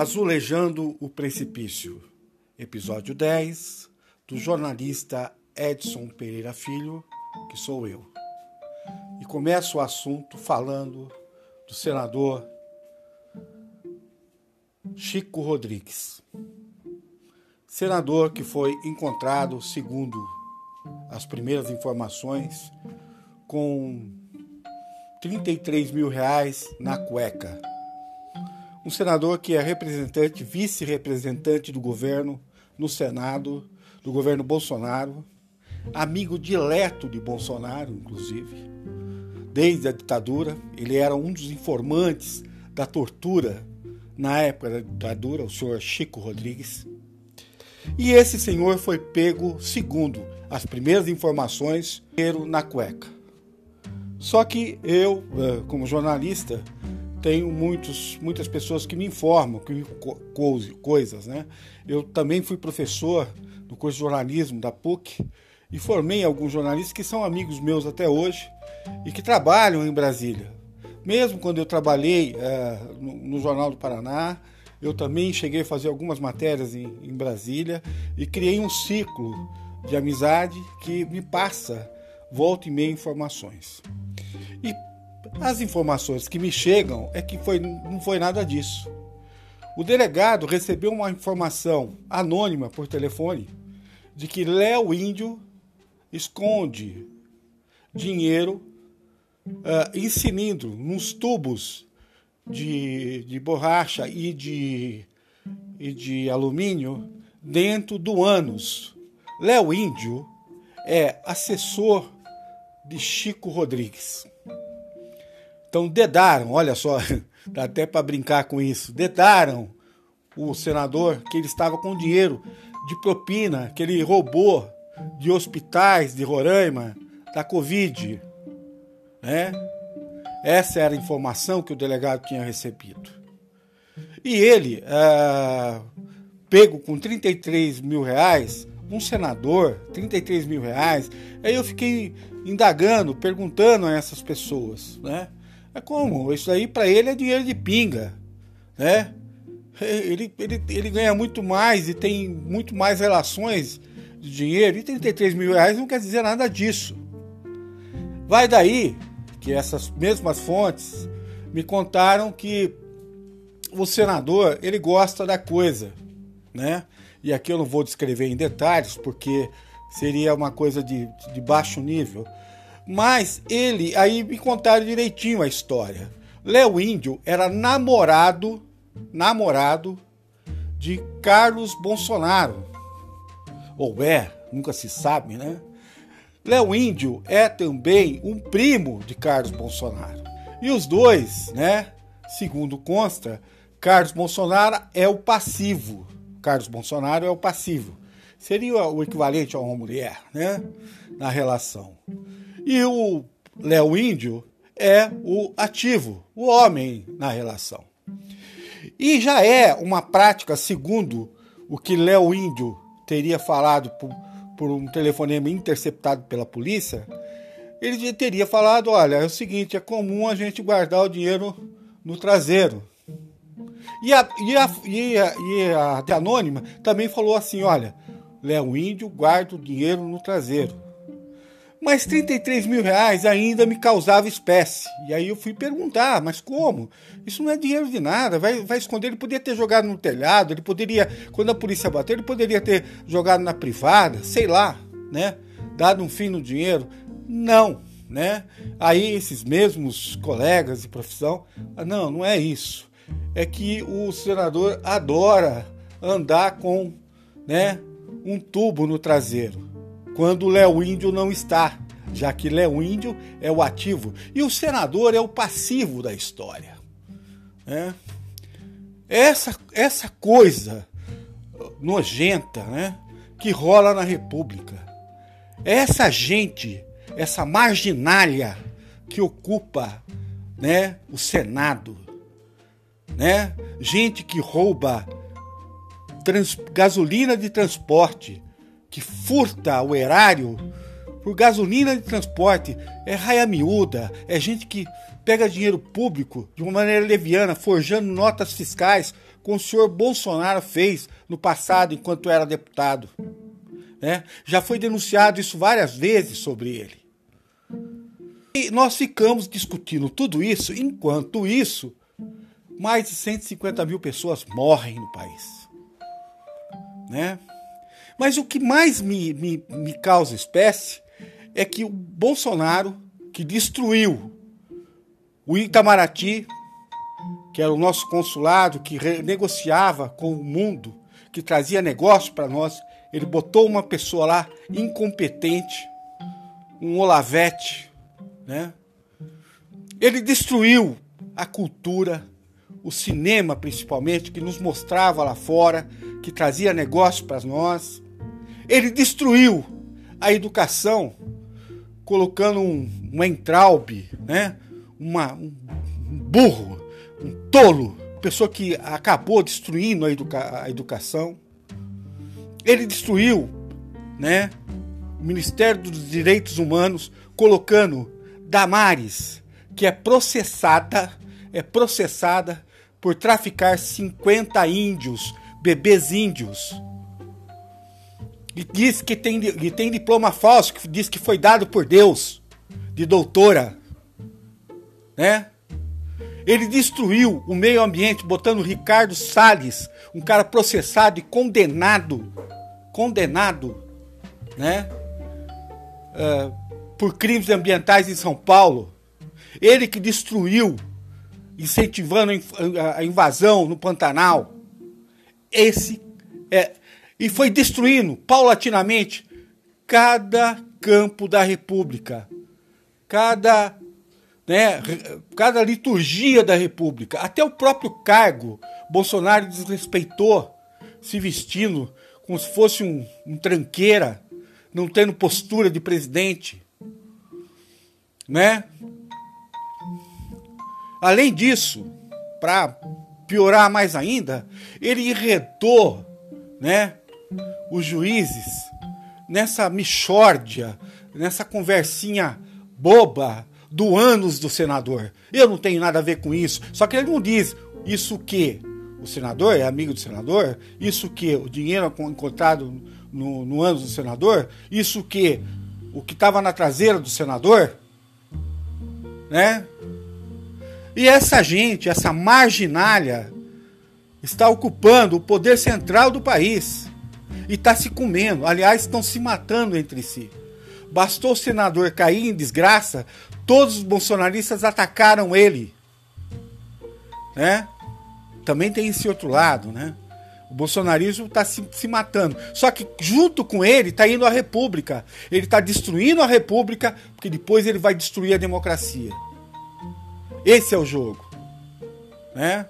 Azulejando o Precipício, episódio 10, do jornalista Edson Pereira Filho, que sou eu. E começo o assunto falando do senador Chico Rodrigues. Senador que foi encontrado, segundo as primeiras informações, com 33 mil reais na cueca um senador que é representante, vice-representante do governo no Senado, do governo Bolsonaro, amigo dileto de Bolsonaro, inclusive, desde a ditadura. Ele era um dos informantes da tortura na época da ditadura, o senhor Chico Rodrigues. E esse senhor foi pego, segundo as primeiras informações, na cueca. Só que eu, eh, como jornalista, tenho muitos, muitas pessoas que me informam que coisas, né? Eu também fui professor do curso de jornalismo da PUC e formei alguns jornalistas que são amigos meus até hoje e que trabalham em Brasília. Mesmo quando eu trabalhei é, no, no, Jornal do Paraná, eu também cheguei a fazer algumas matérias em, em Brasília e criei um ciclo de amizade que me passa volta e meia informações. As informações que me chegam é que foi, não foi nada disso. O delegado recebeu uma informação anônima por telefone de que Léo Índio esconde dinheiro uh, em cilindro, nos tubos de, de borracha e de, e de alumínio dentro do ânus. Léo Índio é assessor de Chico Rodrigues. Então dedaram, olha só, dá até para brincar com isso, dedaram o senador que ele estava com dinheiro de propina que ele roubou de hospitais de Roraima da Covid, né? Essa era a informação que o delegado tinha recebido. E ele, é, pego com 33 mil reais, um senador, 33 mil reais, aí eu fiquei indagando, perguntando a essas pessoas, né? É como? Isso aí para ele é dinheiro de pinga, né? Ele, ele, ele ganha muito mais e tem muito mais relações de dinheiro. E 33 mil reais não quer dizer nada disso. Vai daí que essas mesmas fontes me contaram que o senador ele gosta da coisa, né? E aqui eu não vou descrever em detalhes porque seria uma coisa de, de baixo nível. Mas ele, aí me contaram direitinho a história. Léo Índio era namorado, namorado de Carlos Bolsonaro. Ou é, nunca se sabe, né? Léo Índio é também um primo de Carlos Bolsonaro. E os dois, né, segundo consta, Carlos Bolsonaro é o passivo. Carlos Bolsonaro é o passivo. Seria o equivalente a uma mulher, né, na relação. E o Léo Índio é o ativo, o homem na relação. E já é uma prática, segundo o que Léo Índio teria falado por, por um telefonema interceptado pela polícia, ele teria falado: olha, é o seguinte, é comum a gente guardar o dinheiro no traseiro. E a, e a, e a, e a, a anônima também falou assim: olha, Léo Índio guarda o dinheiro no traseiro. Mas 33 mil reais ainda me causava espécie. E aí eu fui perguntar, mas como? Isso não é dinheiro de nada, vai, vai esconder. Ele poderia ter jogado no telhado, ele poderia, quando a polícia bateu, ele poderia ter jogado na privada, sei lá, né? Dado um fim no dinheiro. Não, né? Aí esses mesmos colegas de profissão, ah, não, não é isso. É que o senador adora andar com, né, um tubo no traseiro quando Léo Índio não está, já que Léo Índio é o ativo e o senador é o passivo da história. Né? Essa, essa coisa nojenta né, que rola na República, essa gente, essa marginalha que ocupa né, o Senado, né, gente que rouba trans, gasolina de transporte, que furta o erário por gasolina de transporte, é raia miúda, é gente que pega dinheiro público de uma maneira leviana, forjando notas fiscais como o senhor Bolsonaro fez no passado enquanto era deputado. Né? Já foi denunciado isso várias vezes sobre ele. E nós ficamos discutindo tudo isso, enquanto isso, mais de 150 mil pessoas morrem no país. Né? Mas o que mais me, me, me causa espécie é que o Bolsonaro, que destruiu o Itamaraty, que era o nosso consulado, que negociava com o mundo, que trazia negócio para nós, ele botou uma pessoa lá incompetente, um Olavete, né? Ele destruiu a cultura, o cinema principalmente, que nos mostrava lá fora, que trazia negócio para nós. Ele destruiu a educação, colocando um, um entraube, né? Uma, um, burro, um tolo, pessoa que acabou destruindo a, educa a educação. Ele destruiu né, o Ministério dos Direitos Humanos, colocando Damares, que é processada, é processada por traficar 50 índios, bebês índios. E diz que tem, e tem diploma falso, que diz que foi dado por Deus, de doutora. Né? Ele destruiu o meio ambiente, botando Ricardo Salles, um cara processado e condenado, condenado, né? Uh, por crimes ambientais em São Paulo. Ele que destruiu, incentivando a invasão no Pantanal. Esse é. E foi destruindo paulatinamente cada campo da República, cada né, cada liturgia da República, até o próprio cargo, Bolsonaro desrespeitou, se vestindo como se fosse um, um tranqueira, não tendo postura de presidente, né? Além disso, para piorar mais ainda, ele enredou, né, os juízes nessa mixórdia, nessa conversinha boba do ânus do senador. Eu não tenho nada a ver com isso. Só que ele não diz isso que o senador é amigo do senador, isso que o dinheiro encontrado no, no ânus do senador, isso que o que estava na traseira do senador, né? E essa gente, essa marginalha, está ocupando o poder central do país e está se comendo. Aliás, estão se matando entre si. Bastou o senador cair em desgraça todos os bolsonaristas atacaram ele. Né? Também tem esse outro lado, né? O bolsonarismo está se, se, matando. Só que junto com ele está indo a República. Ele está destruindo a República, porque depois ele vai destruir a democracia. Esse é o jogo. Né?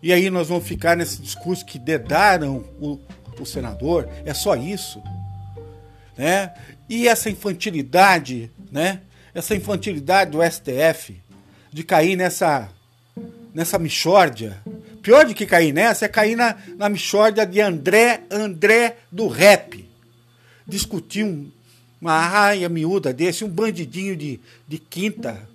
E aí nós vamos ficar nesse discurso que dedaram o, o senador. É só isso. Né? E essa infantilidade, né? essa infantilidade do STF de cair nessa nessa mixórdia. Pior do que cair nessa é cair na, na mixórdia de André André do rap. Discutir um, uma raia miúda desse, um bandidinho de, de quinta.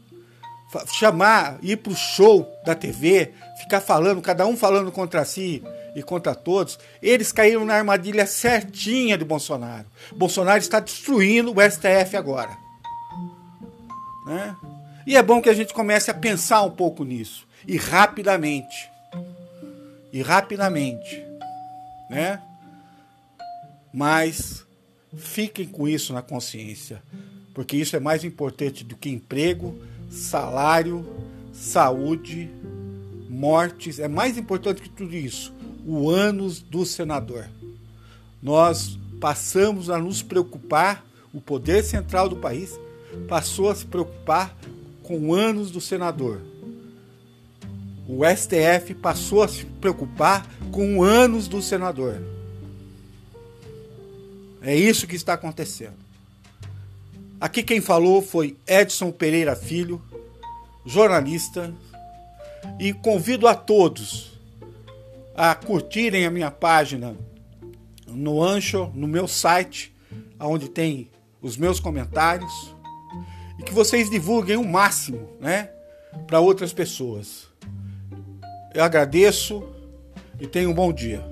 Chamar, ir pro show da TV, ficar falando, cada um falando contra si e contra todos. Eles caíram na armadilha certinha de Bolsonaro. Bolsonaro está destruindo o STF agora. Né? E é bom que a gente comece a pensar um pouco nisso. E rapidamente. E rapidamente. Né? Mas fiquem com isso na consciência. Porque isso é mais importante do que emprego, salário, saúde, mortes. É mais importante que tudo isso. O ânus do senador. Nós passamos a nos preocupar, o poder central do país passou a se preocupar com anos do senador. O STF passou a se preocupar com anos do senador. É isso que está acontecendo. Aqui quem falou foi Edson Pereira Filho, jornalista, e convido a todos a curtirem a minha página no Ancho, no meu site, onde tem os meus comentários, e que vocês divulguem o máximo, né, para outras pessoas. Eu agradeço e tenha um bom dia.